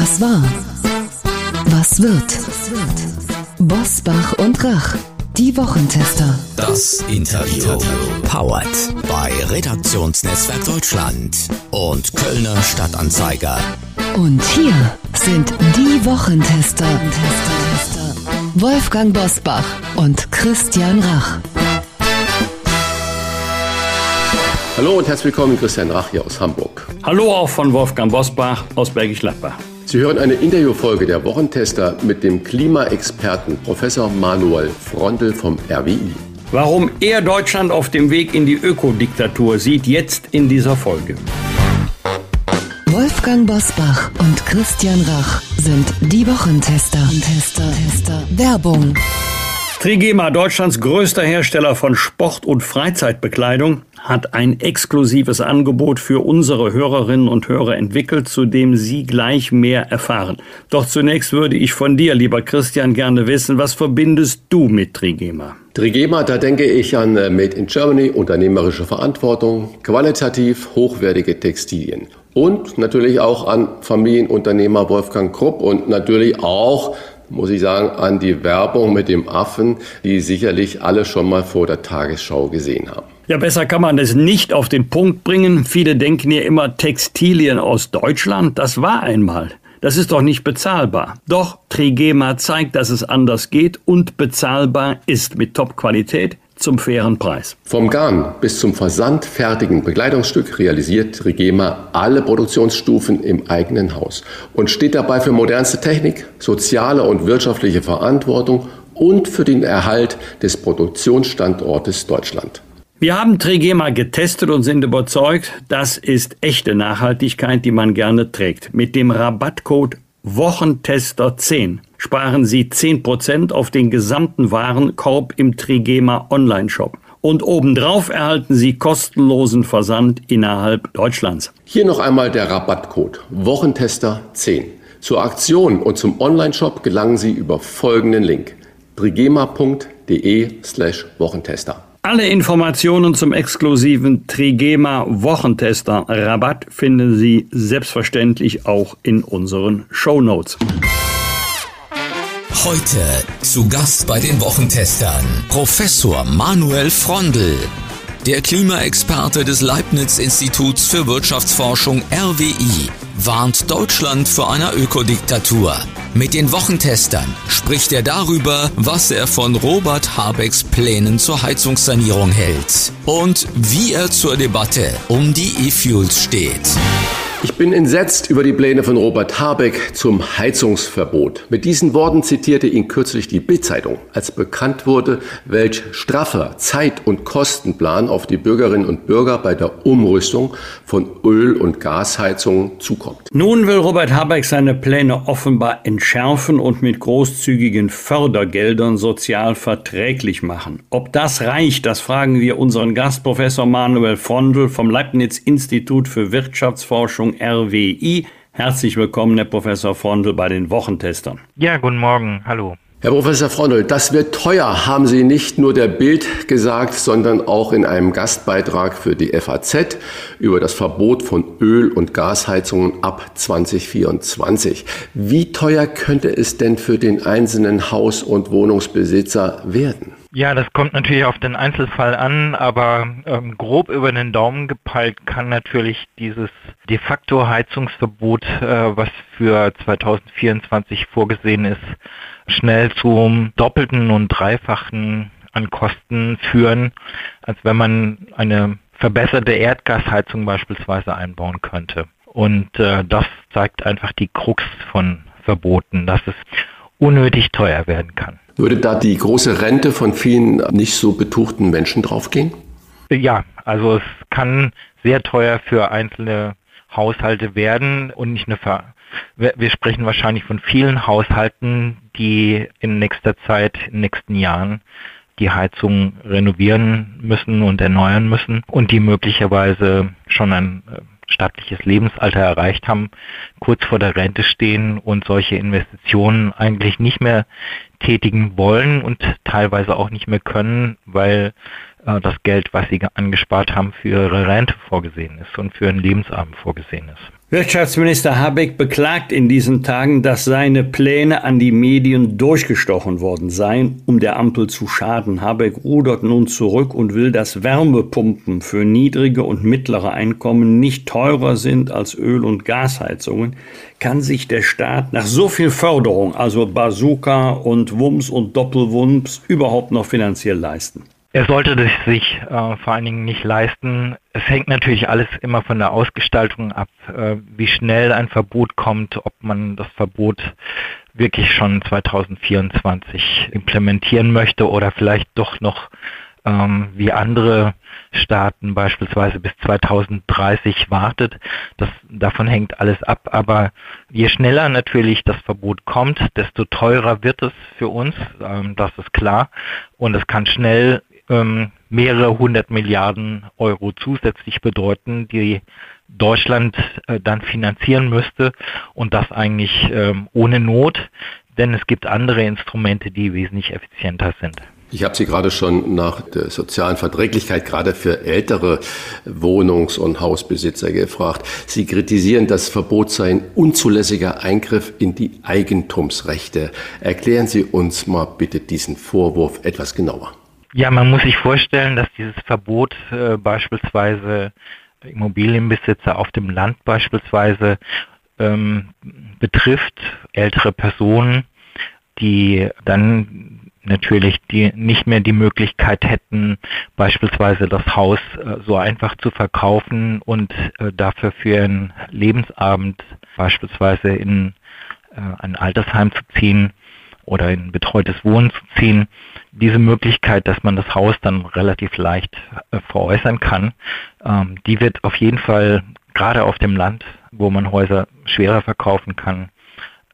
Was war? Was wird? Bosbach und Rach, die Wochentester. Das Interview. Powered bei Redaktionsnetzwerk Deutschland und Kölner Stadtanzeiger. Und hier sind die Wochentester. Wolfgang Bosbach und Christian Rach. Hallo und herzlich willkommen, Christian Rach hier aus Hamburg. Hallo auch von Wolfgang Bosbach aus Bergisch Gladbach. Sie hören eine Interviewfolge der Wochentester mit dem Klimaexperten Professor Manuel Frontel vom RWI. Warum er Deutschland auf dem Weg in die Ökodiktatur sieht, jetzt in dieser Folge. Wolfgang Bosbach und Christian Rach sind die Wochentester. Tester, Tester. Werbung. Trigema, Deutschlands größter Hersteller von Sport- und Freizeitbekleidung, hat ein exklusives Angebot für unsere Hörerinnen und Hörer entwickelt, zu dem Sie gleich mehr erfahren. Doch zunächst würde ich von dir, lieber Christian, gerne wissen, was verbindest du mit Trigema? Trigema, da denke ich an äh, Made in Germany, unternehmerische Verantwortung, qualitativ hochwertige Textilien. Und natürlich auch an Familienunternehmer Wolfgang Krupp und natürlich auch muss ich sagen, an die Werbung mit dem Affen, die sicherlich alle schon mal vor der Tagesschau gesehen haben. Ja, besser kann man es nicht auf den Punkt bringen. Viele denken ja immer Textilien aus Deutschland. Das war einmal. Das ist doch nicht bezahlbar. Doch Trigema zeigt, dass es anders geht und bezahlbar ist mit Top-Qualität, zum fairen Preis. Vom Garn bis zum versandfertigen Bekleidungsstück realisiert Rigema alle Produktionsstufen im eigenen Haus und steht dabei für modernste Technik, soziale und wirtschaftliche Verantwortung und für den Erhalt des Produktionsstandortes Deutschland. Wir haben Trigema getestet und sind überzeugt, das ist echte Nachhaltigkeit, die man gerne trägt. Mit dem Rabattcode Wochentester 10 sparen Sie 10% auf den gesamten Warenkorb im Trigema Online-Shop. Und obendrauf erhalten Sie kostenlosen Versand innerhalb Deutschlands. Hier noch einmal der Rabattcode Wochentester 10. Zur Aktion und zum Online-Shop gelangen Sie über folgenden Link trigema.de slash Wochentester. Alle Informationen zum exklusiven Trigema Wochentester Rabatt finden Sie selbstverständlich auch in unseren Show Notes. Heute zu Gast bei den Wochentestern Professor Manuel Frondel, der Klimaexperte des Leibniz Instituts für Wirtschaftsforschung RWI, warnt Deutschland vor einer Ökodiktatur. Mit den Wochentestern spricht er darüber, was er von Robert Habecks Plänen zur Heizungssanierung hält und wie er zur Debatte um die E-Fuels steht. Ich bin entsetzt über die Pläne von Robert Habeck zum Heizungsverbot. Mit diesen Worten zitierte ihn kürzlich die Bildzeitung, als bekannt wurde, welch straffer Zeit- und Kostenplan auf die Bürgerinnen und Bürger bei der Umrüstung von Öl- und Gasheizungen zukommt. Nun will Robert Habeck seine Pläne offenbar entschärfen und mit großzügigen Fördergeldern sozial verträglich machen. Ob das reicht, das fragen wir unseren Gast Professor Manuel Frondl vom Leibniz Institut für Wirtschaftsforschung RWI. Herzlich willkommen, Herr Professor Frondl, bei den Wochentestern. Ja, guten Morgen. Hallo. Herr Professor Frondl, das wird teuer, haben Sie nicht nur der Bild gesagt, sondern auch in einem Gastbeitrag für die FAZ über das Verbot von Öl- und Gasheizungen ab 2024. Wie teuer könnte es denn für den einzelnen Haus- und Wohnungsbesitzer werden? Ja, das kommt natürlich auf den Einzelfall an, aber ähm, grob über den Daumen gepeilt kann natürlich dieses de facto Heizungsverbot, äh, was für 2024 vorgesehen ist, schnell zum doppelten und dreifachen an Kosten führen, als wenn man eine verbesserte Erdgasheizung beispielsweise einbauen könnte. Und äh, das zeigt einfach die Krux von Verboten, dass es unnötig teuer werden kann. Würde da die große Rente von vielen nicht so betuchten Menschen draufgehen? Ja, also es kann sehr teuer für einzelne Haushalte werden und nicht nur für wir sprechen wahrscheinlich von vielen Haushalten, die in nächster Zeit, in den nächsten Jahren die Heizung renovieren müssen und erneuern müssen und die möglicherweise schon ein äh, stattliches Lebensalter erreicht haben, kurz vor der Rente stehen und solche Investitionen eigentlich nicht mehr tätigen wollen und teilweise auch nicht mehr können, weil äh, das Geld, was sie angespart haben, für ihre Rente vorgesehen ist und für einen Lebensabend vorgesehen ist. Wirtschaftsminister Habeck beklagt in diesen Tagen, dass seine Pläne an die Medien durchgestochen worden seien, um der Ampel zu schaden. Habeck rudert nun zurück und will, dass Wärmepumpen für niedrige und mittlere Einkommen nicht teurer sind als Öl- und Gasheizungen. Kann sich der Staat nach so viel Förderung, also Bazooka und Wumms und Doppelwumms, überhaupt noch finanziell leisten? Er sollte das sich äh, vor allen Dingen nicht leisten. Es hängt natürlich alles immer von der Ausgestaltung ab, äh, wie schnell ein Verbot kommt, ob man das Verbot wirklich schon 2024 implementieren möchte oder vielleicht doch noch ähm, wie andere Staaten beispielsweise bis 2030 wartet. Das, davon hängt alles ab. Aber je schneller natürlich das Verbot kommt, desto teurer wird es für uns. Ähm, das ist klar. Und es kann schnell ähm, mehrere hundert Milliarden Euro zusätzlich bedeuten, die Deutschland äh, dann finanzieren müsste und das eigentlich ähm, ohne Not, denn es gibt andere Instrumente, die wesentlich effizienter sind. Ich habe Sie gerade schon nach der sozialen Verträglichkeit gerade für ältere Wohnungs- und Hausbesitzer gefragt. Sie kritisieren, das Verbot sei ein unzulässiger Eingriff in die Eigentumsrechte. Erklären Sie uns mal bitte diesen Vorwurf etwas genauer. Ja, man muss sich vorstellen, dass dieses Verbot äh, beispielsweise Immobilienbesitzer auf dem Land beispielsweise ähm, betrifft, ältere Personen, die dann natürlich die nicht mehr die Möglichkeit hätten, beispielsweise das Haus äh, so einfach zu verkaufen und äh, dafür für einen Lebensabend beispielsweise in äh, ein Altersheim zu ziehen oder in betreutes Wohnen zu ziehen, diese Möglichkeit, dass man das Haus dann relativ leicht veräußern kann, ähm, die wird auf jeden Fall gerade auf dem Land, wo man Häuser schwerer verkaufen kann,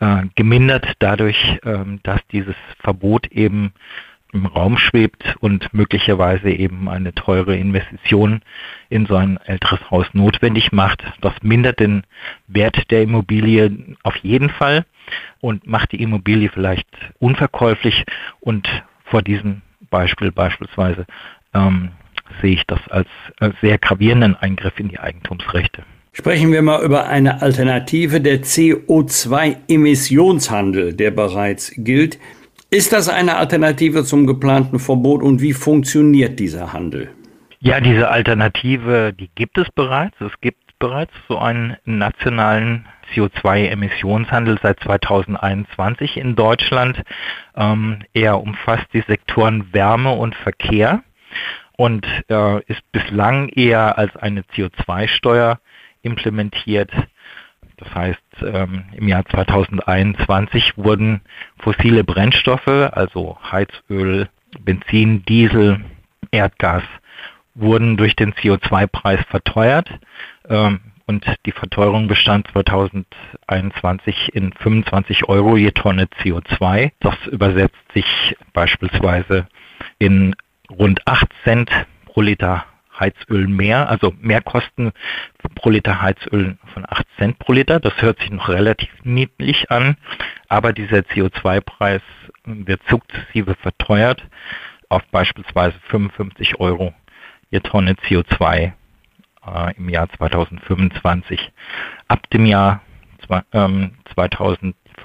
äh, gemindert dadurch, ähm, dass dieses Verbot eben im Raum schwebt und möglicherweise eben eine teure Investition in so ein älteres Haus notwendig macht. Das mindert den Wert der Immobilie auf jeden Fall und macht die Immobilie vielleicht unverkäuflich und vor diesem Beispiel beispielsweise ähm, sehe ich das als äh, sehr gravierenden Eingriff in die Eigentumsrechte. Sprechen wir mal über eine Alternative, der CO2-Emissionshandel, der bereits gilt. Ist das eine Alternative zum geplanten Verbot und wie funktioniert dieser Handel? Ja, diese Alternative, die gibt es bereits. Es gibt bereits so einen nationalen CO2-Emissionshandel seit 2021 in Deutschland. Ähm, er umfasst die Sektoren Wärme und Verkehr und äh, ist bislang eher als eine CO2-Steuer implementiert. Das heißt, ähm, im Jahr 2021 wurden fossile Brennstoffe, also Heizöl, Benzin, Diesel, Erdgas, wurden durch den CO2-Preis verteuert. Ähm, und die Verteuerung bestand 2021 in 25 Euro je Tonne CO2. Das übersetzt sich beispielsweise in rund 8 Cent pro Liter Heizöl mehr, also Mehrkosten pro Liter Heizöl von 8 Cent pro Liter. Das hört sich noch relativ niedlich an, aber dieser CO2-Preis wird sukzessive verteuert auf beispielsweise 55 Euro je Tonne CO2 äh, im Jahr 2025. Ab dem Jahr ähm,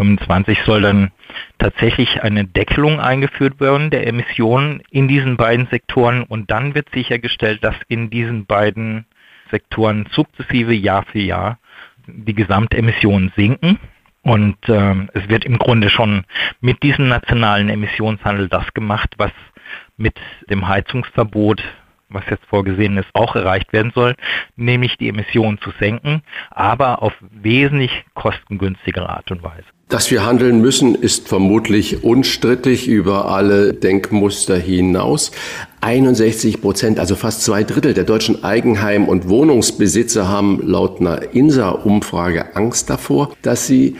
2025 soll dann tatsächlich eine Deckelung eingeführt werden der Emissionen in diesen beiden Sektoren und dann wird sichergestellt, dass in diesen beiden Sektoren sukzessive Jahr für Jahr die Gesamtemissionen sinken. Und ähm, es wird im Grunde schon mit diesem nationalen Emissionshandel das gemacht, was mit dem Heizungsverbot was jetzt vorgesehen ist, auch erreicht werden soll, nämlich die Emissionen zu senken, aber auf wesentlich kostengünstigere Art und Weise. Dass wir handeln müssen, ist vermutlich unstrittig über alle Denkmuster hinaus. 61 Prozent, also fast zwei Drittel der deutschen Eigenheim- und Wohnungsbesitzer haben laut einer INSA-Umfrage Angst davor, dass sie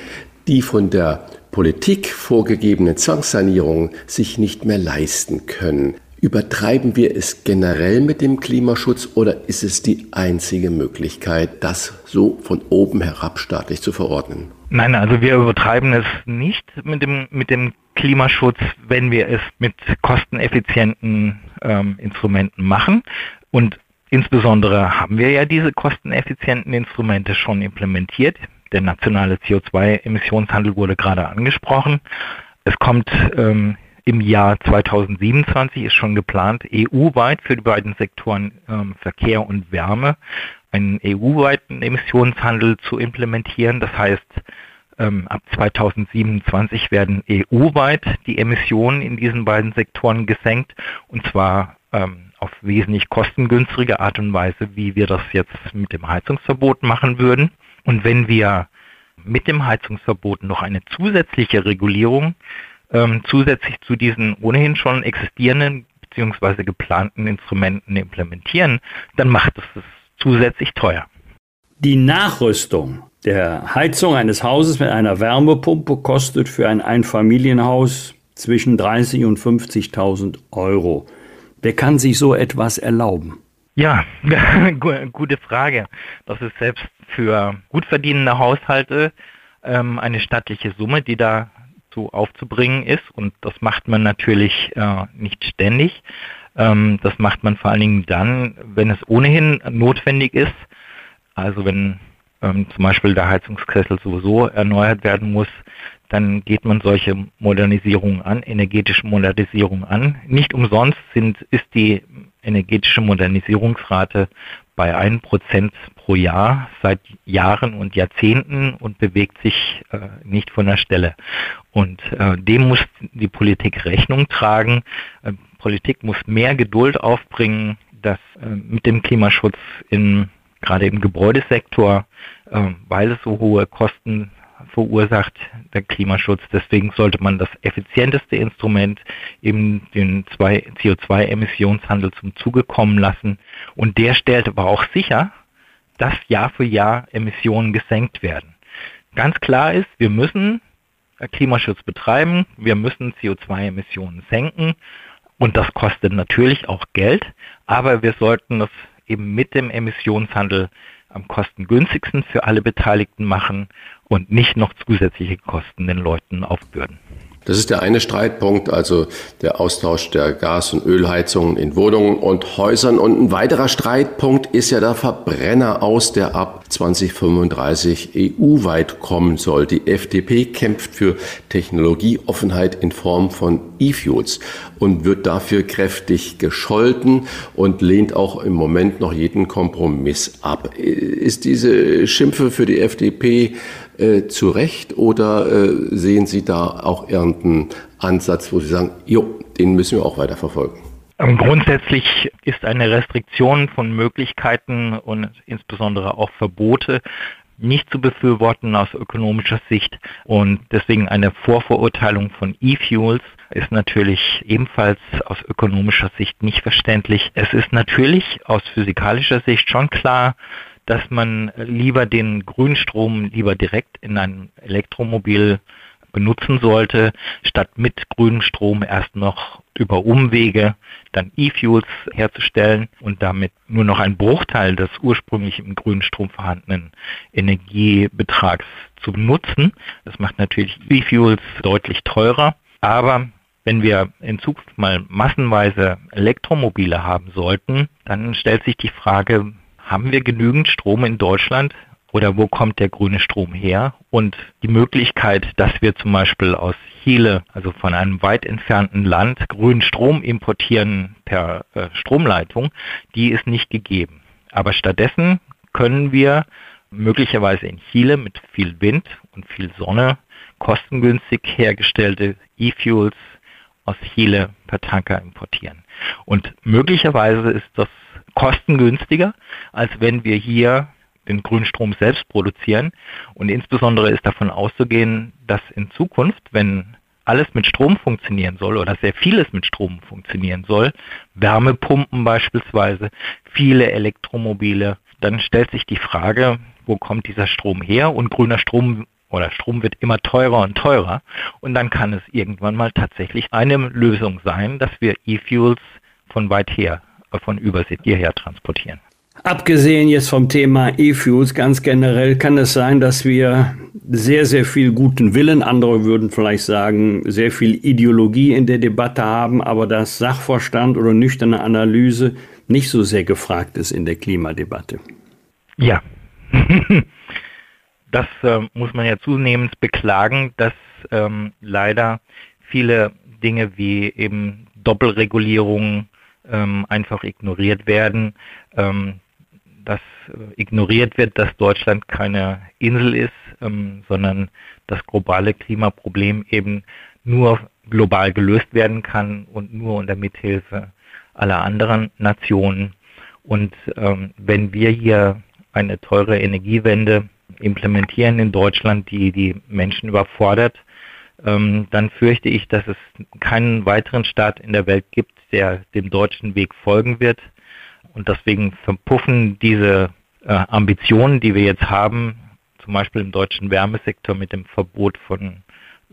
die von der Politik vorgegebene Zwangssanierung sich nicht mehr leisten können. Übertreiben wir es generell mit dem Klimaschutz oder ist es die einzige Möglichkeit, das so von oben herab staatlich zu verordnen? Nein, also wir übertreiben es nicht mit dem, mit dem Klimaschutz, wenn wir es mit kosteneffizienten ähm, Instrumenten machen. Und insbesondere haben wir ja diese kosteneffizienten Instrumente schon implementiert. Der nationale CO2-Emissionshandel wurde gerade angesprochen. Es kommt ähm, im Jahr 2027 ist schon geplant, EU-weit für die beiden Sektoren ähm, Verkehr und Wärme einen EU-weiten Emissionshandel zu implementieren. Das heißt, ähm, ab 2027 werden EU-weit die Emissionen in diesen beiden Sektoren gesenkt und zwar ähm, auf wesentlich kostengünstige Art und Weise, wie wir das jetzt mit dem Heizungsverbot machen würden. Und wenn wir mit dem Heizungsverbot noch eine zusätzliche Regulierung ähm, zusätzlich zu diesen ohnehin schon existierenden bzw. geplanten Instrumenten implementieren, dann macht es es zusätzlich teuer. Die Nachrüstung der Heizung eines Hauses mit einer Wärmepumpe kostet für ein Einfamilienhaus zwischen 30 und 50.000 Euro. Wer kann sich so etwas erlauben? Ja, gute Frage. Das ist selbst für gut verdienende Haushalte ähm, eine stattliche Summe, die da so aufzubringen ist. Und das macht man natürlich äh, nicht ständig. Ähm, das macht man vor allen Dingen dann, wenn es ohnehin notwendig ist. Also wenn ähm, zum Beispiel der Heizungskessel sowieso erneuert werden muss, dann geht man solche Modernisierungen an, energetische Modernisierung an. Nicht umsonst sind, ist die energetische Modernisierungsrate bei 1% pro Jahr seit Jahren und Jahrzehnten und bewegt sich äh, nicht von der Stelle. Und äh, dem muss die Politik Rechnung tragen. Äh, Politik muss mehr Geduld aufbringen, dass äh, mit dem Klimaschutz in, gerade im Gebäudesektor, äh, weil es so hohe Kosten verursacht, der Klimaschutz. Deswegen sollte man das effizienteste Instrument eben den CO2-Emissionshandel zum Zuge kommen lassen. Und der stellt aber auch sicher, dass Jahr für Jahr Emissionen gesenkt werden. Ganz klar ist, wir müssen Klimaschutz betreiben, wir müssen CO2-Emissionen senken und das kostet natürlich auch Geld, aber wir sollten das eben mit dem Emissionshandel am kostengünstigsten für alle Beteiligten machen und nicht noch zusätzliche Kosten den Leuten aufbürden. Das ist der eine Streitpunkt, also der Austausch der Gas- und Ölheizungen in Wohnungen und Häusern. Und ein weiterer Streitpunkt ist ja der Verbrenner aus, der ab 2035 EU-weit kommen soll. Die FDP kämpft für Technologieoffenheit in Form von E-Fuels und wird dafür kräftig gescholten und lehnt auch im Moment noch jeden Kompromiss ab. Ist diese Schimpfe für die FDP äh, zu Recht oder äh, sehen Sie da auch irgendeinen Ansatz, wo Sie sagen, jo, den müssen wir auch weiter verfolgen? Ähm, grundsätzlich ist eine Restriktion von Möglichkeiten und insbesondere auch Verbote nicht zu befürworten aus ökonomischer Sicht und deswegen eine Vorverurteilung von E-Fuels ist natürlich ebenfalls aus ökonomischer Sicht nicht verständlich. Es ist natürlich aus physikalischer Sicht schon klar, dass man lieber den Grünstrom lieber direkt in ein Elektromobil benutzen sollte, statt mit grünem Strom erst noch über Umwege dann E-Fuels herzustellen und damit nur noch einen Bruchteil des ursprünglich im grünen Strom vorhandenen Energiebetrags zu benutzen. Das macht natürlich E-Fuels deutlich teurer, aber wenn wir in Zukunft mal massenweise Elektromobile haben sollten, dann stellt sich die Frage, haben wir genügend Strom in Deutschland oder wo kommt der grüne Strom her? Und die Möglichkeit, dass wir zum Beispiel aus Chile, also von einem weit entfernten Land, grünen Strom importieren per äh, Stromleitung, die ist nicht gegeben. Aber stattdessen können wir möglicherweise in Chile mit viel Wind und viel Sonne kostengünstig hergestellte E-Fuels aus Chile per Tanker importieren. Und möglicherweise ist das kostengünstiger, als wenn wir hier den Grünstrom selbst produzieren. Und insbesondere ist davon auszugehen, dass in Zukunft, wenn alles mit Strom funktionieren soll oder sehr vieles mit Strom funktionieren soll, Wärmepumpen beispielsweise, viele Elektromobile, dann stellt sich die Frage, wo kommt dieser Strom her? Und grüner Strom oder Strom wird immer teurer und teurer. Und dann kann es irgendwann mal tatsächlich eine Lösung sein, dass wir E-Fuels von weit her, von Übersee hierher transportieren. Abgesehen jetzt vom Thema E-Fuels, ganz generell kann es sein, dass wir sehr, sehr viel guten Willen, andere würden vielleicht sagen, sehr viel Ideologie in der Debatte haben, aber dass Sachverstand oder nüchterne Analyse nicht so sehr gefragt ist in der Klimadebatte. Ja, das äh, muss man ja zunehmend beklagen, dass ähm, leider viele Dinge wie eben Doppelregulierung ähm, einfach ignoriert werden, ähm, dass äh, ignoriert wird, dass Deutschland keine Insel ist, ähm, sondern das globale Klimaproblem eben nur global gelöst werden kann und nur unter Mithilfe aller anderen Nationen. Und ähm, wenn wir hier eine teure Energiewende implementieren in Deutschland, die die Menschen überfordert, ähm, dann fürchte ich, dass es keinen weiteren Staat in der Welt gibt, der dem deutschen Weg folgen wird. Und deswegen verpuffen diese äh, Ambitionen, die wir jetzt haben, zum Beispiel im deutschen Wärmesektor mit dem Verbot von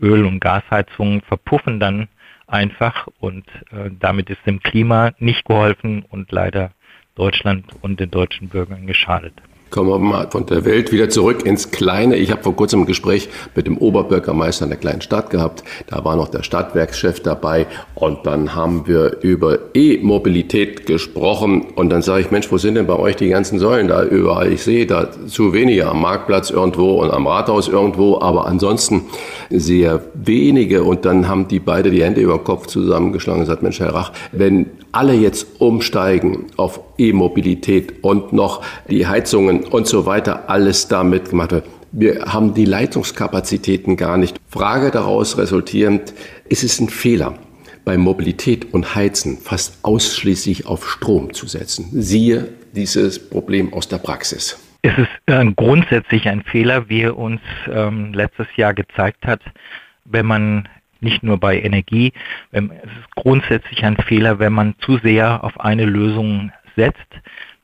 Öl- und Gasheizungen, verpuffen dann einfach und äh, damit ist dem Klima nicht geholfen und leider Deutschland und den deutschen Bürgern geschadet. Kommen wir mal von der Welt wieder zurück ins Kleine. Ich habe vor kurzem ein Gespräch mit dem Oberbürgermeister einer kleinen Stadt gehabt. Da war noch der Stadtwerkschef dabei und dann haben wir über E-Mobilität gesprochen und dann sage ich, Mensch, wo sind denn bei euch die ganzen Säulen da überall? Ich sehe da zu wenige am Marktplatz irgendwo und am Rathaus irgendwo, aber ansonsten sehr wenige und dann haben die beide die Hände über den Kopf zusammengeschlagen und gesagt, Mensch, Herr Rach, wenn alle jetzt umsteigen auf E-Mobilität und noch die Heizungen und so weiter, alles damit gemacht wird. Wir haben die Leitungskapazitäten gar nicht. Frage daraus resultierend, ist es ein Fehler, bei Mobilität und Heizen fast ausschließlich auf Strom zu setzen? Siehe dieses Problem aus der Praxis. Es ist äh, grundsätzlich ein Fehler, wie uns ähm, letztes Jahr gezeigt hat, wenn man nicht nur bei Energie. Es ist grundsätzlich ein Fehler, wenn man zu sehr auf eine Lösung setzt.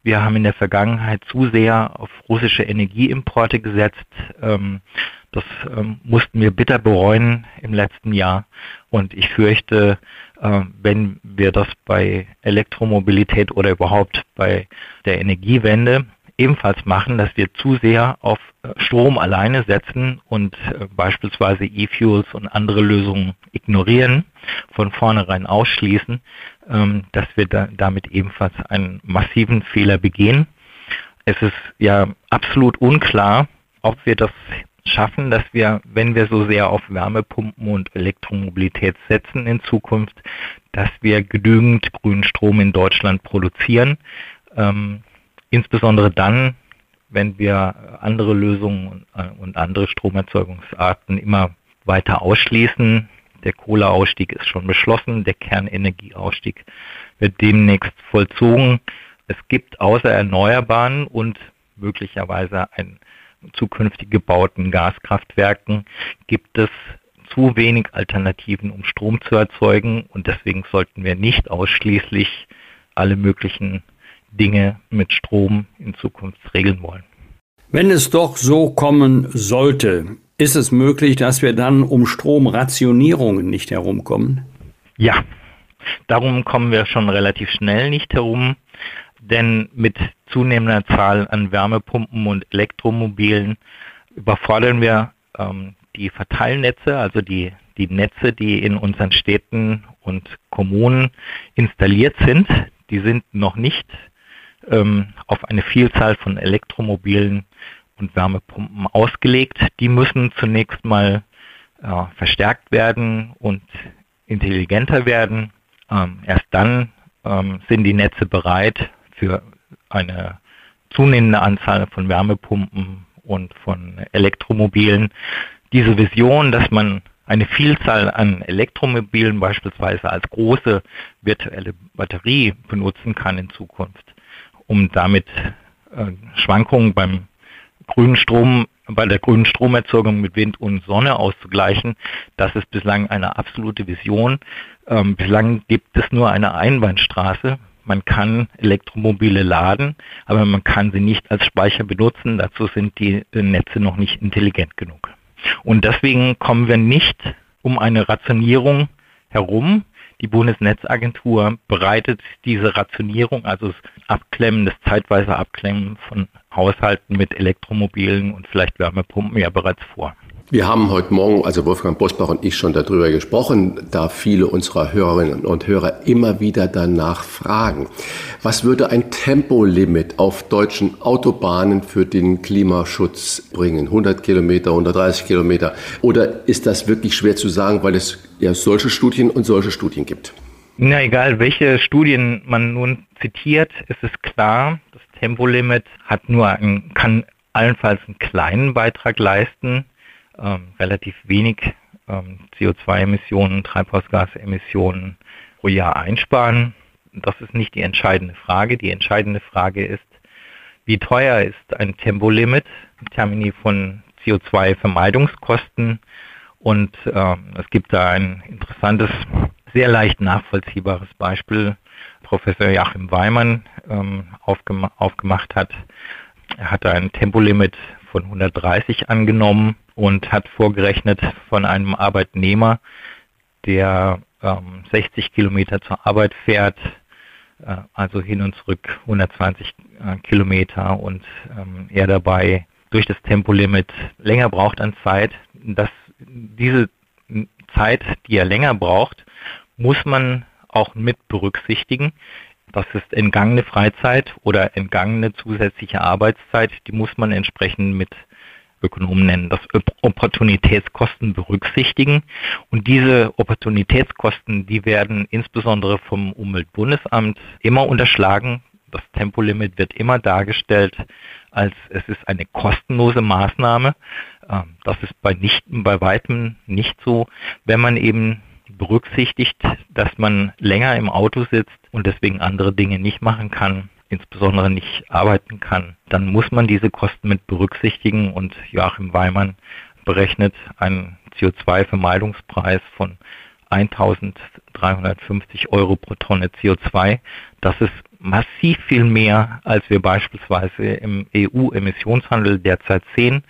Wir haben in der Vergangenheit zu sehr auf russische Energieimporte gesetzt. Ähm, das ähm, mussten wir bitter bereuen im letzten Jahr. Und ich fürchte, äh, wenn wir das bei Elektromobilität oder überhaupt bei der Energiewende ebenfalls machen, dass wir zu sehr auf äh, Strom alleine setzen und äh, beispielsweise E-Fuels und andere Lösungen ignorieren, von vornherein ausschließen, ähm, dass wir da, damit ebenfalls einen massiven Fehler begehen. Es ist ja absolut unklar, ob wir das schaffen, dass wir, wenn wir so sehr auf Wärmepumpen und Elektromobilität setzen in Zukunft, dass wir genügend grünen Strom in Deutschland produzieren. Ähm, Insbesondere dann, wenn wir andere Lösungen und andere Stromerzeugungsarten immer weiter ausschließen. Der Kohleausstieg ist schon beschlossen, der Kernenergieausstieg wird demnächst vollzogen. Es gibt außer Erneuerbaren und möglicherweise ein zukünftig gebauten Gaskraftwerken gibt es zu wenig Alternativen, um Strom zu erzeugen und deswegen sollten wir nicht ausschließlich alle möglichen Dinge mit Strom in Zukunft regeln wollen. Wenn es doch so kommen sollte, ist es möglich, dass wir dann um Stromrationierungen nicht herumkommen? Ja, darum kommen wir schon relativ schnell nicht herum, denn mit zunehmender Zahl an Wärmepumpen und Elektromobilen überfordern wir ähm, die Verteilnetze, also die, die Netze, die in unseren Städten und Kommunen installiert sind. Die sind noch nicht ähm, auf eine Vielzahl von Elektromobilen und Wärmepumpen ausgelegt. Die müssen zunächst mal äh, verstärkt werden und intelligenter werden. Ähm, erst dann ähm, sind die Netze bereit für eine zunehmende Anzahl von Wärmepumpen und von Elektromobilen. Diese Vision, dass man eine Vielzahl an Elektromobilen beispielsweise als große virtuelle Batterie benutzen kann in Zukunft, um damit äh, Schwankungen beim grünen Strom, bei der grünen Stromerzeugung mit Wind und Sonne auszugleichen. Das ist bislang eine absolute Vision. Ähm, bislang gibt es nur eine Einbahnstraße. Man kann Elektromobile laden, aber man kann sie nicht als Speicher benutzen. Dazu sind die Netze noch nicht intelligent genug. Und deswegen kommen wir nicht um eine Rationierung herum, Die Bundesnetzagentur bereitet diese Rationierung, also das Abklemmen, das zeitweise Abklemmen von Haushalten mit Elektromobilen und vielleicht Wärmepumpen ja bereits vor. Wir haben heute Morgen, also Wolfgang Bosbach und ich, schon darüber gesprochen, da viele unserer Hörerinnen und Hörer immer wieder danach fragen. Was würde ein Tempolimit auf deutschen Autobahnen für den Klimaschutz bringen? 100 Kilometer, 130 Kilometer? Oder ist das wirklich schwer zu sagen, weil es ja solche Studien und solche Studien gibt? Na egal, welche Studien man nun zitiert, ist es klar, das Tempolimit hat nur einen, kann allenfalls einen kleinen Beitrag leisten ähm, relativ wenig ähm, CO2-Emissionen, Treibhausgasemissionen pro Jahr einsparen. Das ist nicht die entscheidende Frage. Die entscheidende Frage ist, wie teuer ist ein Tempolimit im Termini von CO2-Vermeidungskosten? Und äh, es gibt da ein interessantes, sehr leicht nachvollziehbares Beispiel. Professor Joachim Weimann ähm, aufgema aufgemacht hat. Er hat ein Tempolimit von 130 angenommen und hat vorgerechnet von einem Arbeitnehmer, der ähm, 60 Kilometer zur Arbeit fährt, äh, also hin und zurück 120 äh, Kilometer und ähm, er dabei durch das Tempolimit länger braucht an Zeit, dass diese Zeit, die er länger braucht, muss man auch mit berücksichtigen. Das ist entgangene Freizeit oder entgangene zusätzliche Arbeitszeit, die muss man entsprechend mit Ökonomen nennen das Opportunitätskosten berücksichtigen. Und diese Opportunitätskosten, die werden insbesondere vom Umweltbundesamt immer unterschlagen. Das Tempolimit wird immer dargestellt als es ist eine kostenlose Maßnahme. Ähm, das ist bei, nicht, bei weitem nicht so, wenn man eben berücksichtigt, dass man länger im Auto sitzt und deswegen andere Dinge nicht machen kann, insbesondere nicht arbeiten kann, dann muss man diese Kosten mit berücksichtigen und Joachim Weimann berechnet einen CO2-Vermeidungspreis von 1350 Euro pro Tonne CO2. Das ist massiv viel mehr, als wir beispielsweise im EU-Emissionshandel derzeit sehen.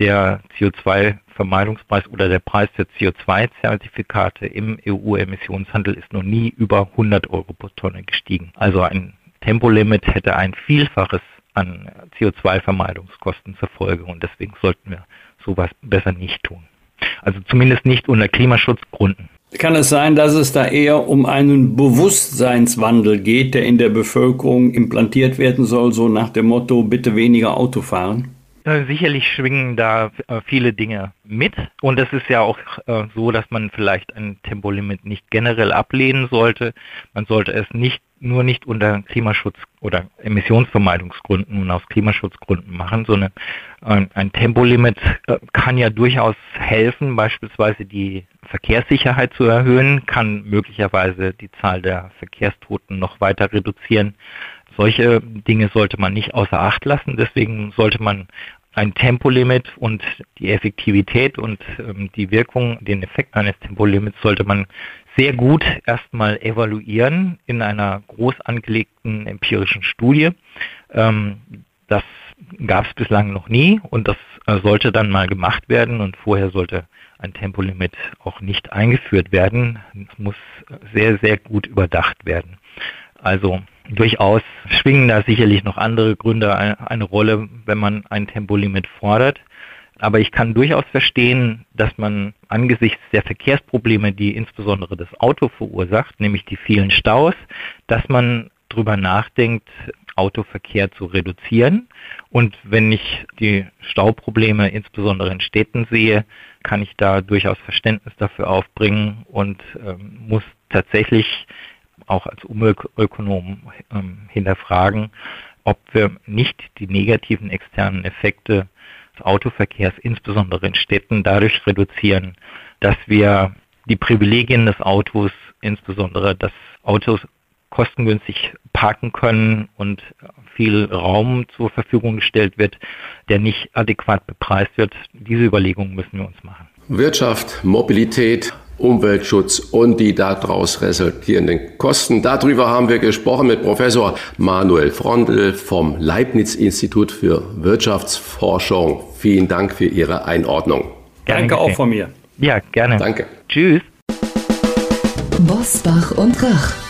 Der CO2-Vermeidungspreis oder der Preis der CO2-Zertifikate im EU-Emissionshandel ist noch nie über 100 Euro pro Tonne gestiegen. Also ein Tempolimit hätte ein Vielfaches an CO2-Vermeidungskosten zur Folge und deswegen sollten wir sowas besser nicht tun. Also zumindest nicht unter Klimaschutzgründen. Kann es sein, dass es da eher um einen Bewusstseinswandel geht, der in der Bevölkerung implantiert werden soll, so nach dem Motto, bitte weniger Auto fahren? Äh, sicherlich schwingen da äh, viele Dinge mit und es ist ja auch äh, so, dass man vielleicht ein Tempolimit nicht generell ablehnen sollte. Man sollte es nicht nur nicht unter Klimaschutz oder Emissionsvermeidungsgründen und aus Klimaschutzgründen machen, sondern ein Tempolimit kann ja durchaus helfen, beispielsweise die Verkehrssicherheit zu erhöhen, kann möglicherweise die Zahl der Verkehrstoten noch weiter reduzieren. Solche Dinge sollte man nicht außer Acht lassen. Deswegen sollte man ein Tempolimit und die Effektivität und ähm, die Wirkung, den Effekt eines Tempolimits sollte man sehr gut erstmal evaluieren in einer groß angelegten empirischen Studie. Ähm, das gab es bislang noch nie und das äh, sollte dann mal gemacht werden und vorher sollte ein Tempolimit auch nicht eingeführt werden. Es muss sehr, sehr gut überdacht werden. Also durchaus schwingen da sicherlich noch andere Gründe eine Rolle, wenn man ein Tempolimit fordert. Aber ich kann durchaus verstehen, dass man angesichts der Verkehrsprobleme, die insbesondere das Auto verursacht, nämlich die vielen Staus, dass man darüber nachdenkt, Autoverkehr zu reduzieren. Und wenn ich die Stauprobleme insbesondere in Städten sehe, kann ich da durchaus Verständnis dafür aufbringen und ähm, muss tatsächlich auch als Umweltökonom ähm, hinterfragen, ob wir nicht die negativen externen Effekte des Autoverkehrs, insbesondere in Städten, dadurch reduzieren, dass wir die Privilegien des Autos, insbesondere dass Autos kostengünstig parken können und viel Raum zur Verfügung gestellt wird, der nicht adäquat bepreist wird. Diese Überlegungen müssen wir uns machen. Wirtschaft, Mobilität, Umweltschutz und die daraus resultierenden Kosten. Darüber haben wir gesprochen mit Professor Manuel Frondl vom Leibniz-Institut für Wirtschaftsforschung. Vielen Dank für Ihre Einordnung. Danke auch von mir. Ja, gerne. Danke. Tschüss. Bosbach und Rach.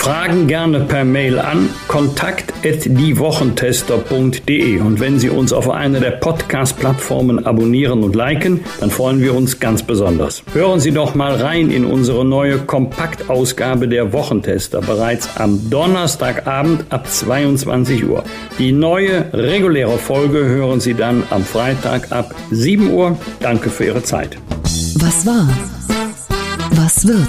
Fragen gerne per Mail an kontakt@diewochentester.de und wenn Sie uns auf einer der Podcast-Plattformen abonnieren und liken, dann freuen wir uns ganz besonders. Hören Sie doch mal rein in unsere neue Kompaktausgabe der Wochentester bereits am Donnerstagabend ab 22 Uhr. Die neue reguläre Folge hören Sie dann am Freitag ab 7 Uhr. Danke für Ihre Zeit. Was war? Was wird?